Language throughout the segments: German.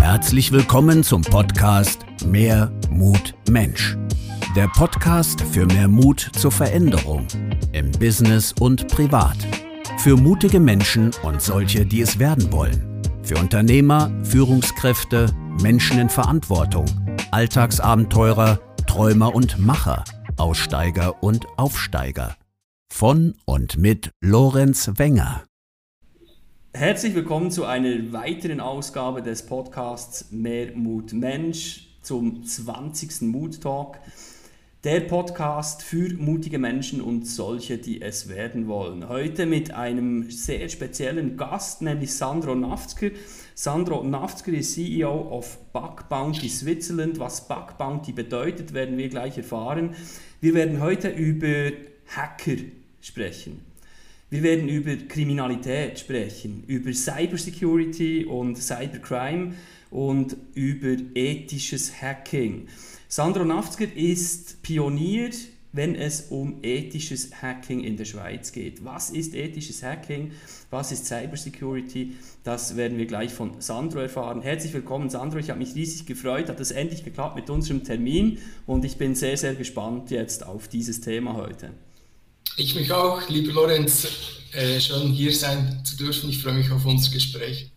Herzlich willkommen zum Podcast Mehr Mut Mensch. Der Podcast für mehr Mut zur Veränderung im Business und privat. Für mutige Menschen und solche, die es werden wollen. Für Unternehmer, Führungskräfte, Menschen in Verantwortung, Alltagsabenteurer, Träumer und Macher, Aussteiger und Aufsteiger. Von und mit Lorenz Wenger. Herzlich willkommen zu einer weiteren Ausgabe des Podcasts Mehr Mut Mensch zum 20. Mut Talk. Der Podcast für mutige Menschen und solche, die es werden wollen. Heute mit einem sehr speziellen Gast, nämlich Sandro Naftzker. Sandro Naftzker ist CEO of Bug Bounty Switzerland. Was Bug Bounty bedeutet, werden wir gleich erfahren. Wir werden heute über Hacker sprechen. Wir werden über Kriminalität sprechen, über Cybersecurity und Cybercrime und über ethisches Hacking. Sandro Naftzger ist Pionier, wenn es um ethisches Hacking in der Schweiz geht. Was ist ethisches Hacking? Was ist Cybersecurity? Das werden wir gleich von Sandro erfahren. Herzlich willkommen, Sandro. Ich habe mich riesig gefreut, hat es endlich geklappt mit unserem Termin und ich bin sehr, sehr gespannt jetzt auf dieses Thema heute. Ich mich auch, lieber Lorenz, äh, schön hier sein zu dürfen. Ich freue mich auf unser Gespräch.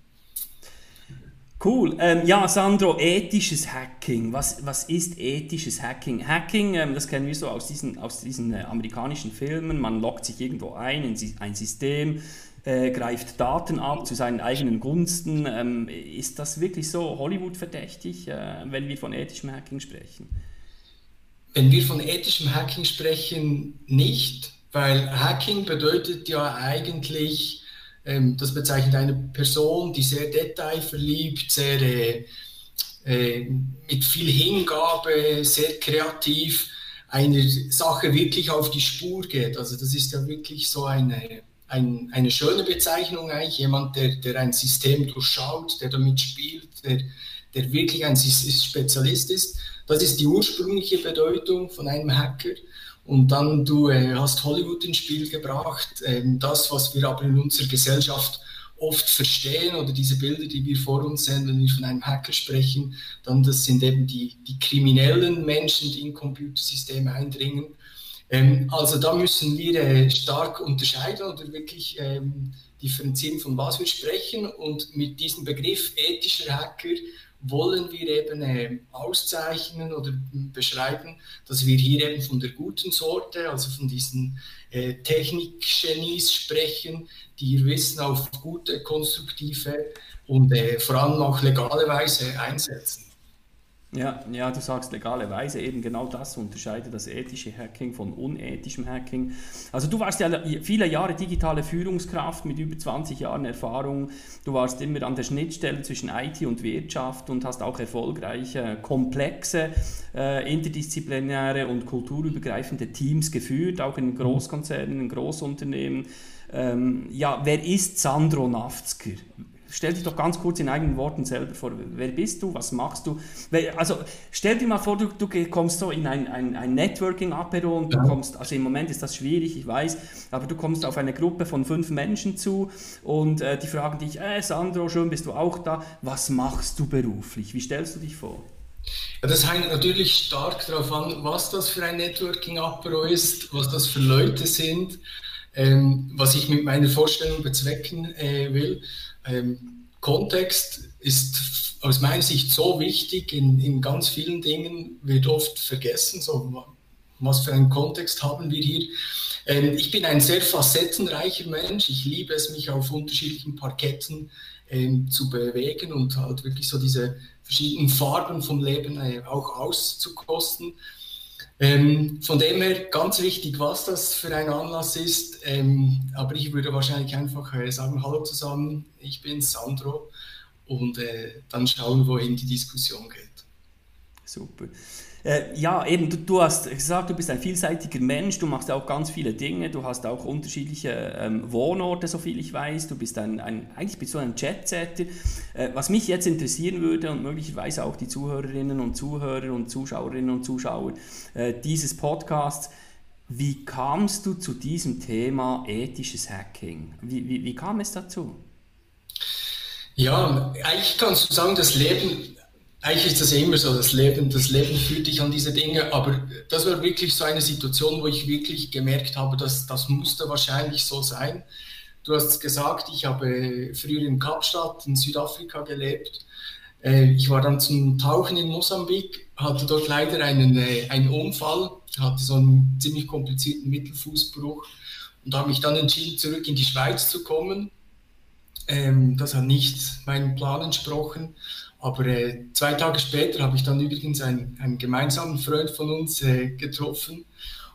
Cool. Ähm, ja, Sandro, ethisches Hacking. Was, was ist ethisches Hacking? Hacking, ähm, das kennen wir so aus diesen, aus diesen äh, amerikanischen Filmen. Man loggt sich irgendwo ein in ein System, äh, greift Daten ab zu seinen eigenen Gunsten. Ähm, ist das wirklich so Hollywood-verdächtig, äh, wenn wir von ethischem Hacking sprechen? Wenn wir von ethischem Hacking sprechen, nicht. Weil Hacking bedeutet ja eigentlich, ähm, das bezeichnet eine Person, die sehr detailverliebt, sehr äh, äh, mit viel Hingabe, sehr kreativ eine Sache wirklich auf die Spur geht. Also das ist ja wirklich so eine, ein, eine schöne Bezeichnung eigentlich, jemand, der, der ein System durchschaut, der damit spielt, der, der wirklich ein Spezialist ist. Das ist die ursprüngliche Bedeutung von einem Hacker. Und dann du äh, hast Hollywood ins Spiel gebracht. Ähm, das, was wir aber in unserer Gesellschaft oft verstehen oder diese Bilder, die wir vor uns sehen, wenn wir von einem Hacker sprechen, dann das sind eben die, die kriminellen Menschen, die in Computersysteme eindringen. Ähm, also da müssen wir äh, stark unterscheiden oder wirklich ähm, differenzieren, von was wir sprechen. Und mit diesem Begriff ethischer Hacker wollen wir eben äh, auszeichnen oder beschreiben, dass wir hier eben von der guten Sorte, also von diesen äh, Technikgenies sprechen, die ihr Wissen auf gute, konstruktive und äh, vor allem auch legale Weise einsetzen. Ja, ja, du sagst legale Weise, eben genau das unterscheidet das ethische Hacking von unethischem Hacking. Also du warst ja viele Jahre digitale Führungskraft mit über 20 Jahren Erfahrung. Du warst immer an der Schnittstelle zwischen IT und Wirtschaft und hast auch erfolgreiche, äh, komplexe, äh, interdisziplinäre und kulturübergreifende Teams geführt, auch in Großkonzernen, in Großunternehmen. Ähm, ja, wer ist Sandro Naftzker? Stell dich doch ganz kurz in eigenen Worten selber vor. Wer bist du? Was machst du? Also stell dir mal vor, du, du kommst so in ein, ein, ein Networking-Apero und du ja. kommst, also im Moment ist das schwierig, ich weiß, aber du kommst auf eine Gruppe von fünf Menschen zu und äh, die fragen dich, äh, Sandro, schön bist du auch da. Was machst du beruflich? Wie stellst du dich vor? Ja, das hängt natürlich stark darauf an, was das für ein Networking-Apero ist, was das für Leute sind, ähm, was ich mit meiner Vorstellung bezwecken äh, will. Ähm, Kontext ist aus meiner Sicht so wichtig in, in ganz vielen Dingen, wird oft vergessen. So, was für einen Kontext haben wir hier? Ähm, ich bin ein sehr facettenreicher Mensch. Ich liebe es, mich auf unterschiedlichen Parketten ähm, zu bewegen und halt wirklich so diese verschiedenen Farben vom Leben äh, auch auszukosten. Ähm, von dem her ganz wichtig, was das für ein Anlass ist. Ähm, aber ich würde wahrscheinlich einfach äh, sagen, hallo zusammen, ich bin Sandro und äh, dann schauen, wohin die Diskussion geht. Super. Äh, ja, eben, du, du, hast gesagt, du bist ein vielseitiger Mensch, du machst auch ganz viele Dinge, du hast auch unterschiedliche ähm, Wohnorte, so viel ich weiß, du bist ein, ein eigentlich bist du ein Chatsetter. Äh, was mich jetzt interessieren würde und möglicherweise auch die Zuhörerinnen und Zuhörer und Zuschauerinnen und Zuschauer äh, dieses Podcasts, Wie kamst du zu diesem Thema ethisches Hacking? Wie, wie, wie kam es dazu? Ja, eigentlich kannst du sagen, das Leben, eigentlich ist das immer so, das Leben, das Leben führt dich an diese Dinge, aber das war wirklich so eine Situation, wo ich wirklich gemerkt habe, dass das musste wahrscheinlich so sein. Du hast gesagt, ich habe früher in Kapstadt in Südafrika gelebt. Äh, ich war dann zum Tauchen in Mosambik, hatte dort leider einen, äh, einen Unfall, hatte so einen ziemlich komplizierten Mittelfußbruch und habe mich dann entschieden, zurück in die Schweiz zu kommen ähm, das hat nicht meinem Plan entsprochen. Aber äh, zwei Tage später habe ich dann übrigens einen, einen gemeinsamen Freund von uns äh, getroffen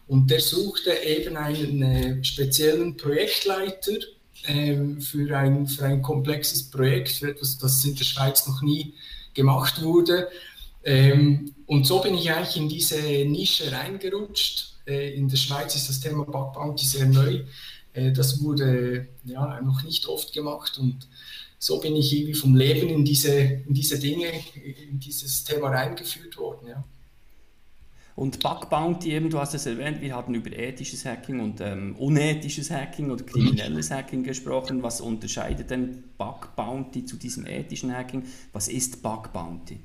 und der suchte eben einen äh, speziellen Projektleiter ähm, für, ein, für ein komplexes Projekt, für etwas, das in der Schweiz noch nie gemacht wurde. Ähm, und so bin ich eigentlich in diese Nische reingerutscht. Äh, in der Schweiz ist das Thema Bug Bounty sehr neu. Äh, das wurde ja noch nicht oft gemacht und so bin ich irgendwie vom Leben in diese, in diese Dinge, in dieses Thema reingeführt worden. Ja. Und Bug Bounty, eben, du hast es erwähnt, wir haben über ethisches Hacking und ähm, unethisches Hacking oder kriminelles Hacking gesprochen. Was unterscheidet denn Bug Bounty zu diesem ethischen Hacking? Was ist Bug Bounty?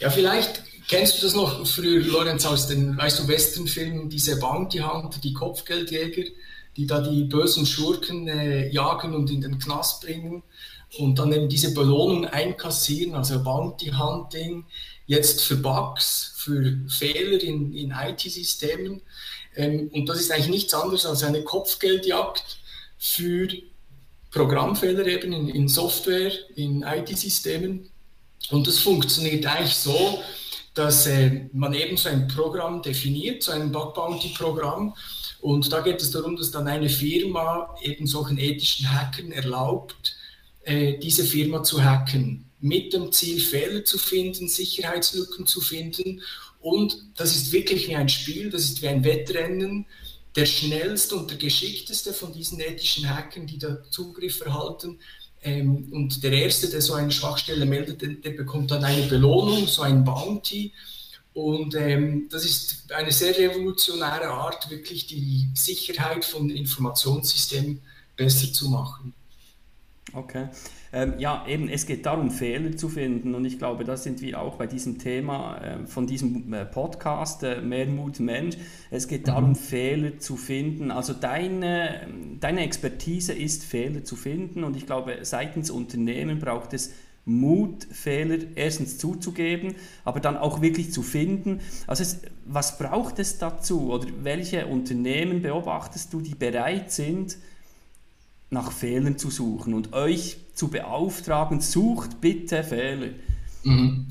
Ja, vielleicht kennst du das noch früher, Lorenz, aus den, weißt du, Westernfilmen, diese Bounty Hunter, die Kopfgeldjäger die da die bösen Schurken äh, jagen und in den Knast bringen und dann eben diese Belohnung einkassieren, also Bounty Hunting, jetzt für Bugs, für Fehler in, in IT-Systemen. Ähm, und das ist eigentlich nichts anderes als eine Kopfgeldjagd für Programmfehler eben in, in Software, in IT-Systemen. Und das funktioniert eigentlich so, dass äh, man eben so ein Programm definiert, so ein Bug Bounty Programm und da geht es darum, dass dann eine Firma eben solchen ethischen Hackern erlaubt, äh, diese Firma zu hacken, mit dem Ziel, Fehler zu finden, Sicherheitslücken zu finden. Und das ist wirklich wie ein Spiel, das ist wie ein Wettrennen. Der schnellste und der geschickteste von diesen ethischen Hackern, die da Zugriff erhalten, ähm, und der Erste, der so eine Schwachstelle meldet, der, der bekommt dann eine Belohnung, so ein Bounty. Und ähm, das ist eine sehr revolutionäre Art, wirklich die Sicherheit von Informationssystemen besser zu machen. Okay. Ähm, ja, eben, es geht darum, Fehler zu finden. Und ich glaube, da sind wir auch bei diesem Thema äh, von diesem äh, Podcast, äh, Mehr Mut Mensch. Es geht darum, mhm. Fehler zu finden. Also deine, deine Expertise ist, Fehler zu finden. Und ich glaube, seitens Unternehmen braucht es Mut, Fehler erstens zuzugeben, aber dann auch wirklich zu finden. Also es, was braucht es dazu oder welche Unternehmen beobachtest du, die bereit sind, nach Fehlern zu suchen und euch zu beauftragen, sucht bitte Fehler? Mhm.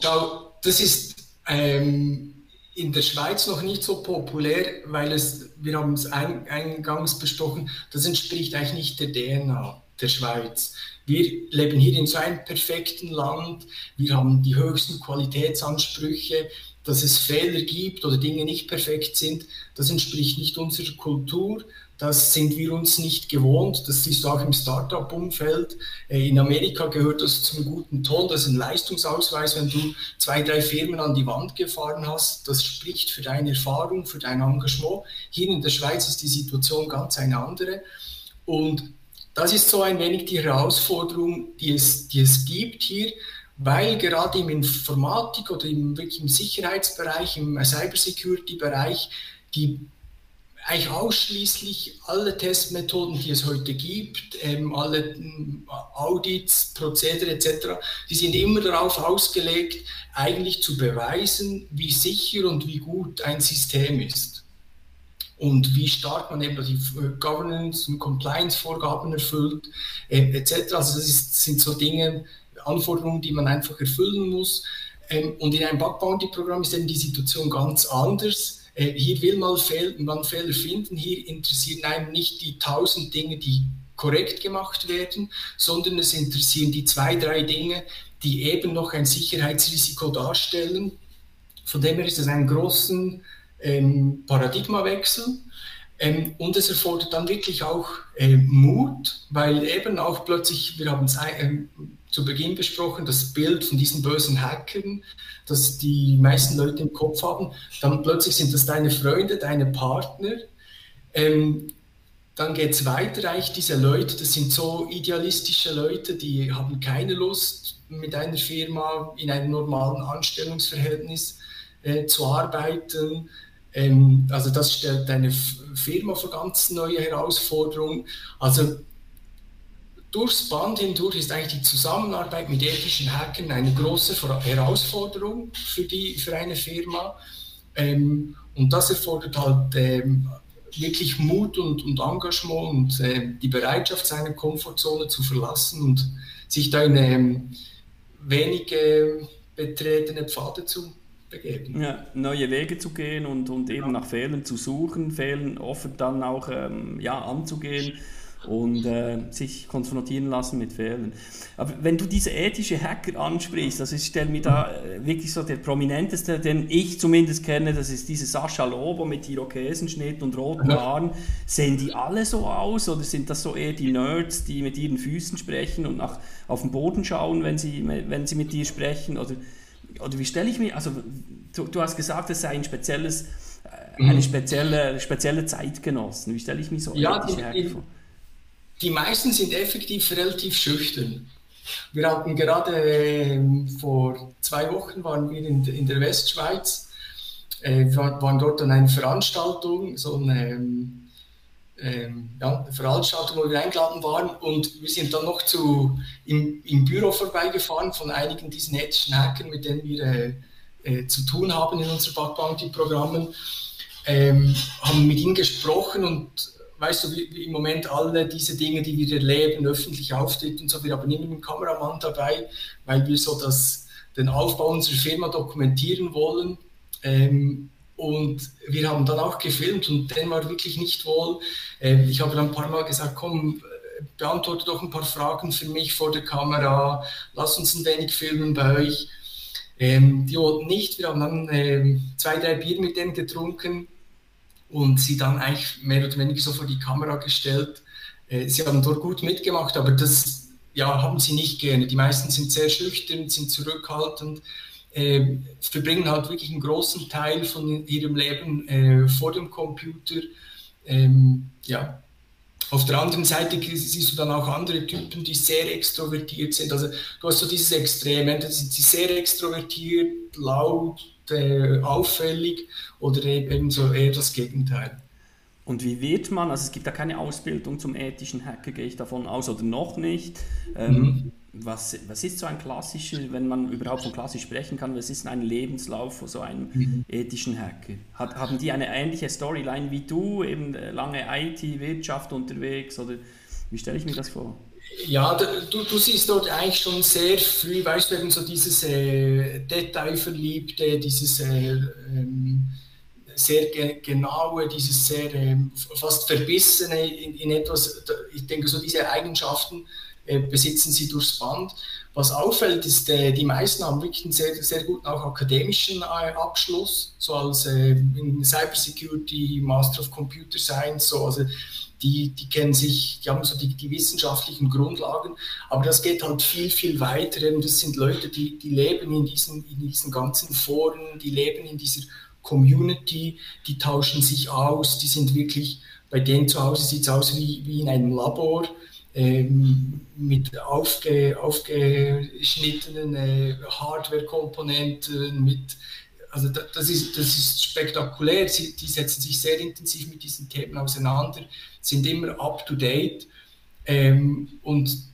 Schau, das ist ähm, in der Schweiz noch nicht so populär, weil es, wir haben es eingangs besprochen, das entspricht eigentlich nicht der DNA der Schweiz. Wir leben hier in so einem perfekten Land, wir haben die höchsten Qualitätsansprüche, dass es Fehler gibt oder Dinge nicht perfekt sind, das entspricht nicht unserer Kultur, das sind wir uns nicht gewohnt. Das du auch im Startup-Umfeld. Äh, in Amerika gehört das zum guten Ton. Das ist ein Leistungsausweis, wenn du zwei, drei Firmen an die Wand gefahren hast. Das spricht für deine Erfahrung, für dein Engagement. Hier in der Schweiz ist die Situation ganz eine andere. Und das ist so ein wenig die Herausforderung, die es, die es gibt hier, weil gerade im Informatik oder im, im Sicherheitsbereich, im Cybersecurity-Bereich, die eigentlich ausschließlich alle Testmethoden, die es heute gibt, ähm, alle ähm, Audits, Prozedere etc., die sind immer darauf ausgelegt, eigentlich zu beweisen, wie sicher und wie gut ein System ist und wie stark man eben die äh, Governance- und Compliance-Vorgaben erfüllt, äh, etc. Also das ist, sind so Dinge, Anforderungen, die man einfach erfüllen muss. Ähm, und in einem Bug Bounty Programm ist eben die Situation ganz anders. Äh, hier will man, Fehl man Fehler finden, hier interessieren einem nicht die tausend Dinge, die korrekt gemacht werden, sondern es interessieren die zwei, drei Dinge, die eben noch ein Sicherheitsrisiko darstellen. Von dem her ist es einen großen ähm, Paradigmawechsel. Ähm, und es erfordert dann wirklich auch äh, Mut, weil eben auch plötzlich, wir haben es äh, zu Beginn besprochen, das Bild von diesen bösen Hackern, das die meisten Leute im Kopf haben. Dann plötzlich sind das deine Freunde, deine Partner. Ähm, dann geht es weiter, eigentlich diese Leute, das sind so idealistische Leute, die haben keine Lust, mit einer Firma in einem normalen Anstellungsverhältnis äh, zu arbeiten. Ähm, also das stellt eine Firma vor ganz neue Herausforderungen. Also durchs Band hindurch ist eigentlich die Zusammenarbeit mit ethischen Hackern eine große Herausforderung für, die, für eine Firma. Ähm, und das erfordert halt ähm, wirklich Mut und, und Engagement und äh, die Bereitschaft, seine Komfortzone zu verlassen und sich da in ähm, wenige betretene Pfade zu begeben. Ja, neue Wege zu gehen und, und eben nach Fehlern zu suchen, Fehlern offen dann auch ähm, ja, anzugehen und äh, sich konfrontieren lassen mit Fehlern. Aber wenn du diese ethische Hacker ansprichst, also ich stelle mir da äh, wirklich so der prominenteste, den ich zumindest kenne, das ist diese Sascha Lobo mit Irokesenschnitt und roten Haaren. Sehen die alle so aus oder sind das so eher die Nerds, die mit ihren Füßen sprechen und nach, auf den Boden schauen, wenn sie, wenn sie mit dir sprechen? Oder, oder wie stelle ich mir, also du, du hast gesagt, es sei ein spezielles, äh, eine mhm. spezielle, spezielle Zeitgenossen. Wie stelle ich mir so ja, ethische Hacker vor? Die meisten sind effektiv relativ schüchtern. Wir hatten gerade äh, vor zwei Wochen waren wir in, in der Westschweiz, äh, waren dort an einer Veranstaltung, so eine, ähm, ähm, ja, Veranstaltung, wo wir eingeladen waren. Und wir sind dann noch zu, im, im Büro vorbeigefahren von einigen diesen ethischen Hackern, mit denen wir äh, äh zu tun haben in unseren Bug Bounty Programmen, ähm, haben mit ihnen gesprochen und weißt du, wie, wie, im Moment alle diese Dinge, die wir erleben, öffentlich auftreten und so, wir haben immer einen Kameramann dabei, weil wir so das, den Aufbau unserer Firma dokumentieren wollen. Ähm, und wir haben dann auch gefilmt und den war wirklich nicht wohl. Ähm, ich habe dann ein paar Mal gesagt, komm, beantworte doch ein paar Fragen für mich vor der Kamera, lass uns ein wenig filmen bei euch. Ähm, die wollten nicht, wir haben dann ähm, zwei, drei Bier mit denen getrunken und sie dann eigentlich mehr oder weniger so vor die Kamera gestellt. Äh, sie haben dort gut mitgemacht, aber das ja, haben sie nicht gerne. Die meisten sind sehr schüchtern, sind zurückhaltend, äh, verbringen halt wirklich einen großen Teil von ihrem Leben äh, vor dem Computer. Ähm, ja. Auf der anderen Seite siehst du dann auch andere Typen, die sehr extrovertiert sind. Also du hast so dieses Extrem, entweder sind sie sehr extrovertiert, laut, äh, auffällig oder eben so eher das Gegenteil. Und wie wird man, also es gibt da keine Ausbildung zum ethischen Hacker, gehe ich davon aus, oder noch nicht. Ähm, mhm. was, was ist so ein klassischer, wenn man überhaupt von klassisch sprechen kann, was ist ein Lebenslauf von so einem mhm. ethischen Hacker? Hat, haben die eine ähnliche Storyline wie du, eben äh, lange IT-Wirtschaft unterwegs, oder wie stelle ich mir das vor? Ja, du, du siehst dort eigentlich schon sehr früh, weißt du, eben so dieses äh, Detailverliebte, dieses äh, ähm, sehr ge genaue, dieses sehr äh, fast verbissene in, in, etwas, ich denke, so diese Eigenschaften äh, besitzen sie durchs Band. Was auffällt, ist, äh, die meisten haben wirklich einen sehr, sehr guten auch akademischen äh, Abschluss, so als in Cybersecurity, Master of Computer Science, so, also die, die kennen sich, die haben so die, die wissenschaftlichen Grundlagen, aber das geht halt viel, viel weiter. Das sind Leute, die, die leben in diesen, in diesen ganzen Foren, die leben in dieser Community, die tauschen sich aus, die sind wirklich, bei denen zu Hause sieht es aus wie, wie in einem Labor. Ähm, mit aufge, aufgeschnittenen äh, Hardware-Komponenten, mit also das ist, das ist spektakulär. Sie, die setzen sich sehr intensiv mit diesen Themen auseinander, sind immer up to date ähm, und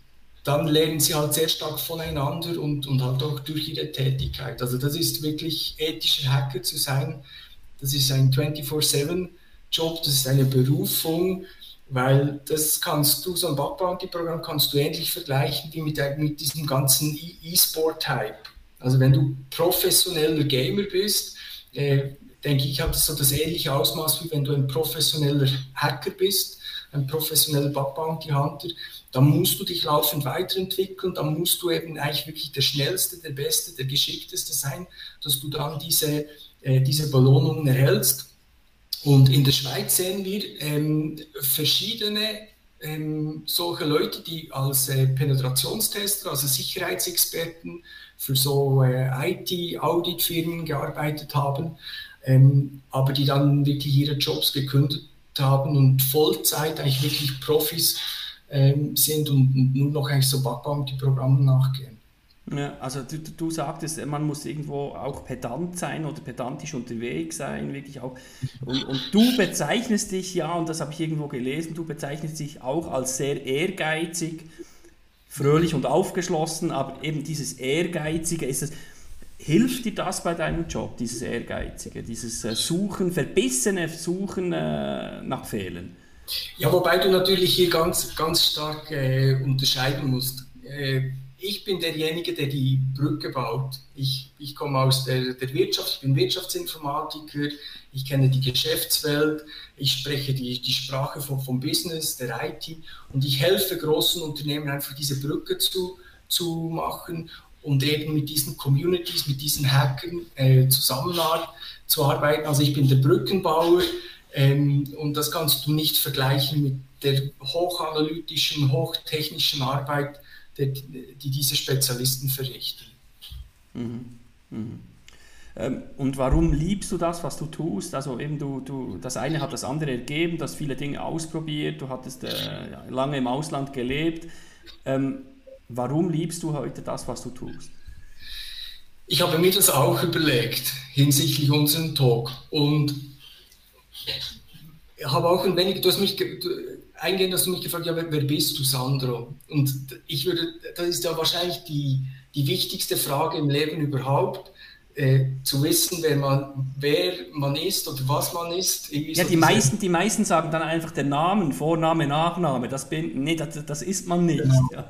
dann lernen sie halt sehr stark voneinander und, und halt auch durch ihre Tätigkeit. Also das ist wirklich ethischer Hacker zu sein. Das ist ein 24-7-Job, das ist eine Berufung, weil das kannst du, so ein Bug Bounty Programm kannst du ähnlich vergleichen wie mit, mit diesem ganzen E-Sport-Type. Also wenn du professioneller Gamer bist, äh, denke ich, hat das so das ähnliche Ausmaß, wie wenn du ein professioneller Hacker bist, ein professioneller Bug Bounty Hunter, dann musst du dich laufend weiterentwickeln, dann musst du eben eigentlich wirklich der Schnellste, der Beste, der Geschickteste sein, dass du dann diese, äh, diese Belohnungen erhältst. Und in der Schweiz sehen wir ähm, verschiedene ähm, solche Leute, die als äh, Penetrationstester, also Sicherheitsexperten für so äh, IT-Auditfirmen gearbeitet haben, ähm, aber die dann wirklich ihre Jobs gekündigt haben und Vollzeit eigentlich wirklich Profis ähm, sind und, und, nur noch eigentlich so die Programme nachgehen. Ja, also du, du sagtest, man muss irgendwo auch pedant sein oder pedantisch unterwegs sein, wirklich auch. Und, und du bezeichnest dich ja, und das habe ich irgendwo gelesen, du bezeichnest dich auch als sehr ehrgeizig, fröhlich und aufgeschlossen, aber eben dieses Ehrgeizige, ist es, hilft dir das bei deinem Job, dieses Ehrgeizige, dieses äh, Suchen, verbissene Suchen äh, nach Fehlern? Ja, wobei du natürlich hier ganz, ganz stark äh, unterscheiden musst. Äh, ich bin derjenige, der die Brücke baut. Ich, ich komme aus der, der Wirtschaft, ich bin Wirtschaftsinformatiker, ich kenne die Geschäftswelt, ich spreche die, die Sprache vom, vom Business, der IT und ich helfe großen Unternehmen einfach diese Brücke zu, zu machen und eben mit diesen Communities, mit diesen Hackern äh, zusammenzuarbeiten. Also ich bin der Brückenbauer ähm, und das kannst du nicht vergleichen mit der hochanalytischen, hochtechnischen Arbeit, die, die diese Spezialisten verrichten. Mhm. Mhm. Ähm, und warum liebst du das, was du tust? Also eben du, du, das eine hat das andere ergeben, du hast viele Dinge ausprobiert, du hattest äh, lange im Ausland gelebt. Ähm, warum liebst du heute das, was du tust? Ich habe mir das auch überlegt hinsichtlich unserem Talk und habe auch ein wenig, du hast mich eingehend hast du mich gefragt, ja, wer, wer, bist du, Sandro? Und ich würde, das ist ja wahrscheinlich die, die wichtigste Frage im Leben überhaupt. Äh, zu wissen, wer man, wer man ist oder was man ist. ja, die, meisten, die meisten sagen dann einfach den Namen, Vorname, Nachname. Das, bin, nee, das, das ist man nicht. Genau. Ja.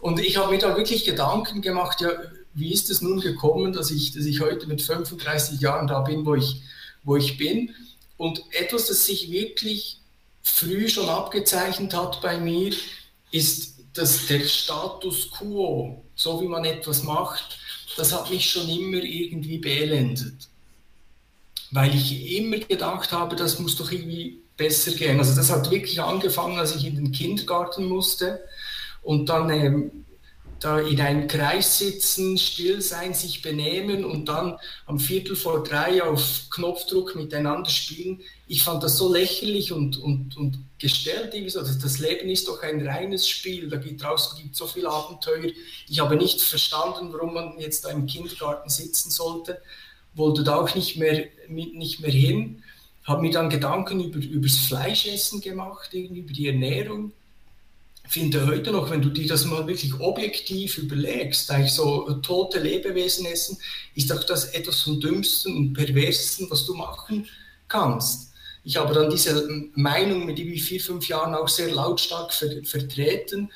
Und ich habe mir da wirklich Gedanken gemacht, ja, wie ist es nun gekommen, dass ich, dass ich heute mit 35 Jahren da bin, wo ich, wo ich bin. Und etwas, das sich wirklich früh schon abgezeichnet hat bei mir, ist, dass der Status quo, so wie man etwas macht, das hat mich schon immer irgendwie beelendet. Weil ich immer gedacht habe, das muss doch irgendwie besser gehen. Also das hat wirklich angefangen, als ich in den Kindergarten musste und dann ähm, da in einem Kreis sitzen, still sein, sich benehmen und dann am Viertel vor drei auf Knopfdruck miteinander spielen. Ich fand das so lächerlich und, und, und gestellt. So. Das Leben ist doch ein reines Spiel, da gibt draußen gibt so viel Abenteuer. Ich habe nicht verstanden, warum man jetzt da im Kindergarten sitzen sollte, wollte da auch nicht mehr, nicht mehr hin, habe mir dann Gedanken über, über das Fleischessen gemacht, irgendwie über die Ernährung finde heute noch, wenn du dir das mal wirklich objektiv überlegst, eigentlich so tote Lebewesen essen, ist auch das etwas vom Dümmsten und Perversesten, was du machen kannst. Ich habe dann diese Meinung mit über vier, fünf Jahren auch sehr lautstark ver vertreten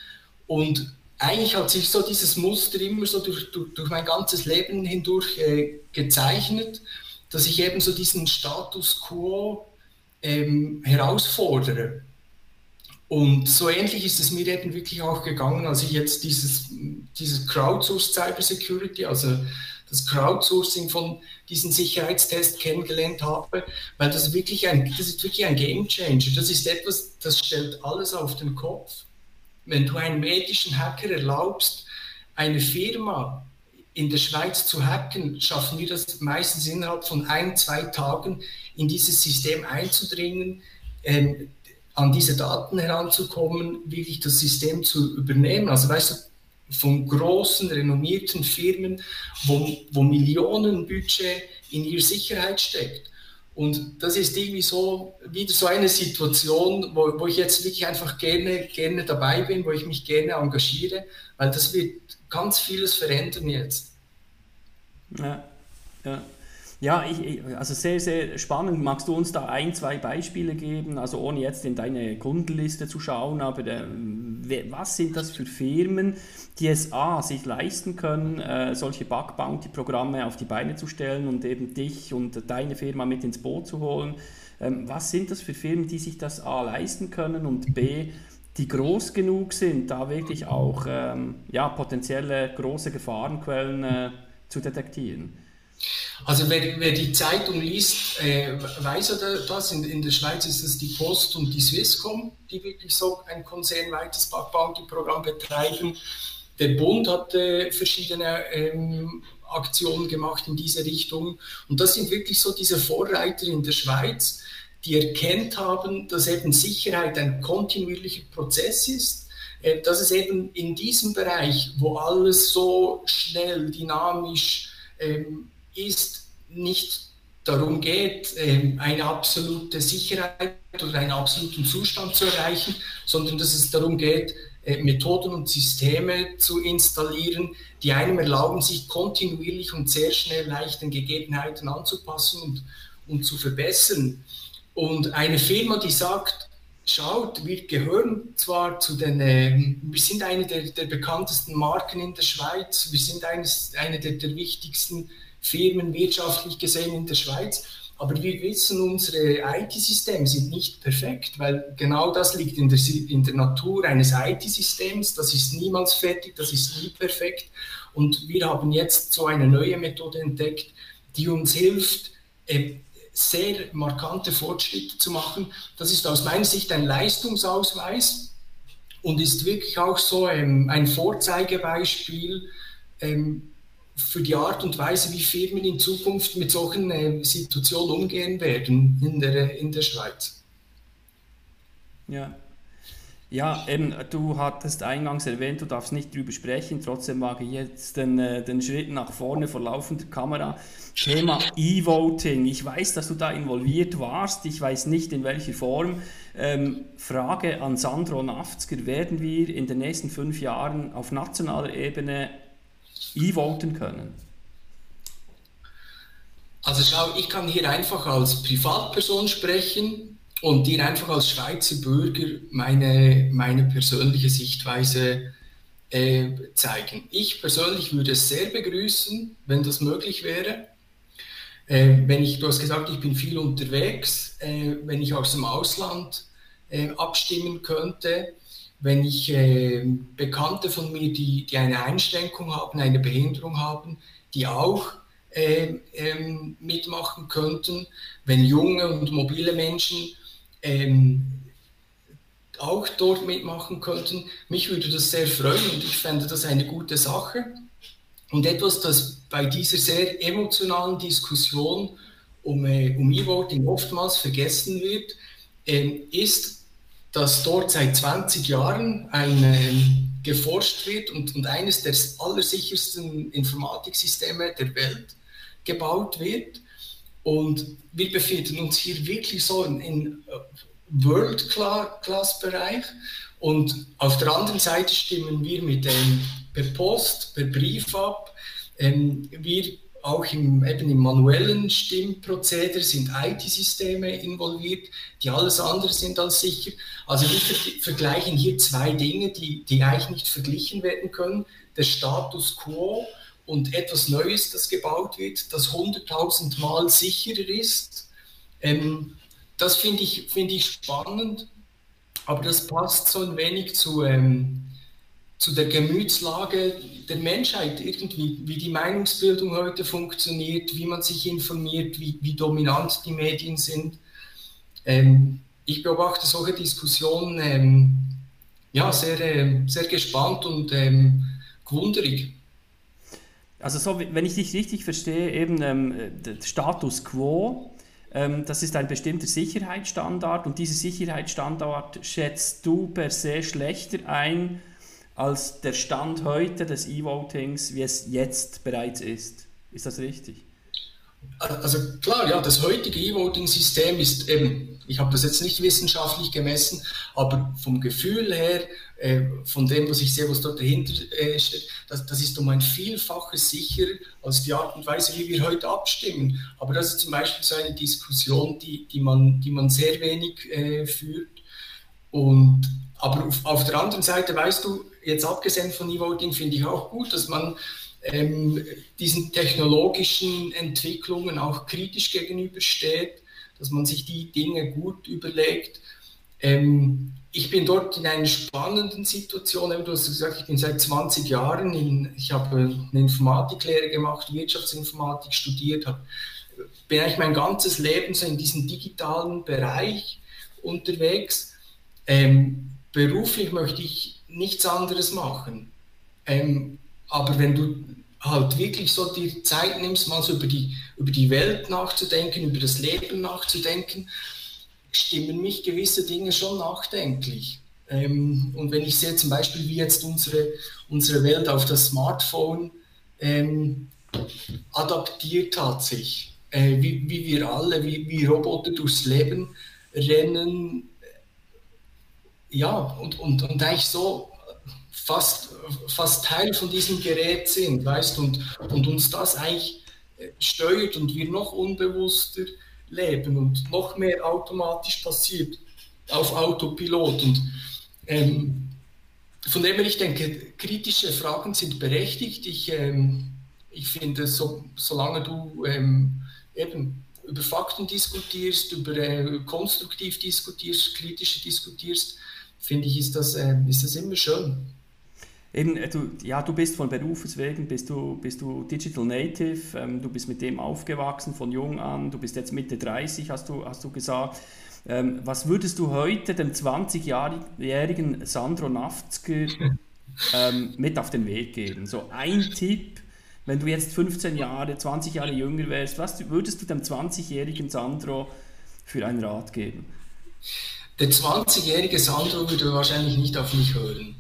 und eigentlich hat sich so dieses Muster immer so durch, durch, durch mein ganzes Leben hindurch äh, gezeichnet, dass ich eben so diesen Status quo ähm, herausfordere. Und so ähnlich ist es mir eben wirklich auch gegangen, als ich jetzt dieses, dieses Crowdsourced Cybersecurity, also das Crowdsourcing von diesen Sicherheitstests kennengelernt habe, weil das wirklich ein, das ist wirklich ein Game Changer. Das ist etwas, das stellt alles auf den Kopf. Wenn du einen medischen Hacker erlaubst, eine Firma in der Schweiz zu hacken, schaffen wir das meistens innerhalb von ein, zwei Tagen in dieses System einzudringen. Ähm, an diese Daten heranzukommen, wirklich das System zu übernehmen. Also weißt du, von großen, renommierten Firmen, wo, wo Millionen Budget in ihre Sicherheit steckt. Und das ist irgendwie so wieder so eine Situation, wo, wo ich jetzt wirklich einfach gerne, gerne dabei bin, wo ich mich gerne engagiere, weil das wird ganz vieles verändern jetzt. Ja, ja. Ja, ich, also sehr, sehr spannend. Magst du uns da ein, zwei Beispiele geben? Also ohne jetzt in deine Kundenliste zu schauen, aber äh, was sind das für Firmen, die es A, sich leisten können, äh, solche Bug-Bounty-Programme auf die Beine zu stellen und eben dich und deine Firma mit ins Boot zu holen? Ähm, was sind das für Firmen, die sich das A leisten können und B, die groß genug sind, da wirklich auch ähm, ja, potenzielle große Gefahrenquellen äh, zu detektieren? Also wer, wer, die Zeitung liest, äh, weiß er das. In, in, der Schweiz ist es die Post und die Swisscom, die wirklich so ein konzernweites Bug-Bounty-Programm betreiben. Der Bund hat äh, verschiedene ähm, Aktionen gemacht in diese Richtung. Und das sind wirklich so diese Vorreiter in der Schweiz, die erkennt haben, dass eben Sicherheit ein kontinuierlicher Prozess ist, äh, dass es eben in diesem Bereich, wo alles so schnell, dynamisch ähm, ist, nicht darum geht, ähm, eine absolute Sicherheit oder einen absoluten Zustand zu erreichen, sondern dass es darum geht, äh, Methoden und Systeme zu installieren, die einem erlauben, sich kontinuierlich und sehr schnell leicht den Gegebenheiten anzupassen und, und zu verbessern. Und eine Firma, die sagt, schaut, wir gehören zwar zu den, äh, wir sind eine der, der, bekanntesten Marken in der Schweiz, wir sind eines, eine der, der wichtigsten Firmen wirtschaftlich gesehen in der Schweiz, aber wir wissen, unsere IT-Systeme sind nicht perfekt, weil genau das liegt in der, in der Natur eines IT-Systems. Das ist niemals fertig, das ist nie perfekt. Und wir haben jetzt so eine neue Methode entdeckt, die uns hilft, äh, sehr markante Fortschritte zu machen. Das ist aus meiner Sicht ein Leistungsausweis und ist wirklich auch so ähm, ein Vorzeigebeispiel, ähm, für die Art und Weise, wie Firmen in Zukunft mit solchen äh, Situationen umgehen werden in der, in der Schweiz. Ja. Ja, eben, du hattest eingangs erwähnt, du darfst nicht drüber sprechen, trotzdem wage ich jetzt den, äh, den Schritt nach vorne vor laufender Kamera. Thema E-Voting. Ich weiß, dass du da involviert warst, ich weiß nicht in welcher Form. Ähm, Frage an Sandro Nafzger, werden wir in den nächsten fünf Jahren auf nationaler Ebene e-voten können? Also schau, ich kann hier einfach als Privatperson sprechen und dir einfach als Schweizer Bürger meine, meine persönliche Sichtweise äh, zeigen. Ich persönlich würde es sehr begrüßen, wenn das möglich wäre. Äh, wenn ich, du hast gesagt, ich bin viel unterwegs, äh, wenn ich aus dem Ausland äh, abstimmen könnte, wenn ich äh, Bekannte von mir, die, die eine Einschränkung haben, eine Behinderung haben, die auch äh, ähm, mitmachen könnten, wenn junge und mobile Menschen ähm, auch dort mitmachen könnten. Mich würde das sehr freuen und ich fände das eine gute Sache. Und etwas, das bei dieser sehr emotionalen Diskussion um, äh, um E-Voting oftmals vergessen wird, äh, ist, dass dort seit 20 Jahren ein, ähm, geforscht wird und, und eines der allersichersten Informatiksysteme der Welt gebaut wird. Und wir befinden uns hier wirklich so in, in World-Class-Bereich. Und auf der anderen Seite stimmen wir mit dem per Post, per Brief ab. Ähm, wir auch im, eben im manuellen Stimmprozedere sind IT-Systeme involviert, die alles andere sind als sicher. Also wir vergleichen hier zwei Dinge, die, die eigentlich nicht verglichen werden können. Der Status quo und etwas Neues, das gebaut wird, das 100.000 Mal sicherer ist. Ähm, das finde ich, find ich spannend, aber das passt so ein wenig zu, ähm, zu der Gemütslage der Menschheit irgendwie, wie die Meinungsbildung heute funktioniert, wie man sich informiert, wie, wie dominant die Medien sind. Ähm, ich beobachte solche Diskussionen ähm, ja, sehr, äh, sehr gespannt und ähm, gewunderig. Also so, wenn ich dich richtig verstehe, eben ähm, der Status quo, ähm, das ist ein bestimmter Sicherheitsstandard und dieser Sicherheitsstandard schätzt du per se schlechter ein als der Stand heute des E-Votings, wie es jetzt bereits ist. Ist das richtig? Also klar, ja, das heutige E-Voting-System ist eben, ich habe das jetzt nicht wissenschaftlich gemessen, aber vom Gefühl her, äh, von dem, was ich sehe, was dort dahinter äh, steht, das, das, ist um ein Vielfaches sicherer als die Art und Weise, wie wir heute abstimmen. Aber das ist zum Beispiel so eine Diskussion, die, die, man, die man sehr wenig äh, führt. Und, aber auf, auf der anderen Seite, weißt du, jetzt abgesehen von E-Voting finde ich auch gut, dass man ähm, diesen technologischen Entwicklungen auch kritisch gegenübersteht, dass man sich die Dinge gut überlegt. Ähm, ich bin dort in einer spannenden Situation. Du hast gesagt, ich bin seit 20 Jahren, in, ich habe eine Informatiklehre gemacht, Wirtschaftsinformatik studiert, habe, bin eigentlich mein ganzes Leben so in diesem digitalen Bereich unterwegs. Ähm, beruflich möchte ich nichts anderes machen. Ähm, aber wenn du halt wirklich so die Zeit nimmst, mal so über die, über die Welt nachzudenken, über das Leben nachzudenken, stimmen mich gewisse Dinge schon nachdenklich. Ähm, und wenn ich sehe zum Beispiel, wie jetzt unsere, unsere Welt auf das Smartphone ähm, adaptiert hat sich, äh, wie, wie wir alle, wie, wie Roboter durchs Leben rennen, ja, und, und, und eigentlich so fast, fast Teil von diesem Gerät sind, weißt und, und uns das eigentlich steuert und wir noch unbewusster leben und noch mehr automatisch passiert auf Autopilot. Und ähm, von dem her, ich denke, kritische Fragen sind berechtigt. Ich, ähm, ich finde, so, solange du ähm, eben über Fakten diskutierst, über äh, konstruktiv diskutierst, kritisch diskutierst, finde ich, ist das, äh, ist das immer schön. Eben, äh, du, ja, du bist von Berufes wegen, bist du, bist du Digital Native, ähm, du bist mit dem aufgewachsen von jung an, du bist jetzt Mitte 30, hast du, hast du gesagt. Ähm, was würdest du heute dem 20-jährigen Sandro Naftzger ähm, mit auf den Weg geben? So ein Tipp, wenn du jetzt 15 Jahre, 20 Jahre jünger wärst, was würdest du dem 20-jährigen Sandro für einen Rat geben? Der 20-jährige Sandro würde wahrscheinlich nicht auf mich hören.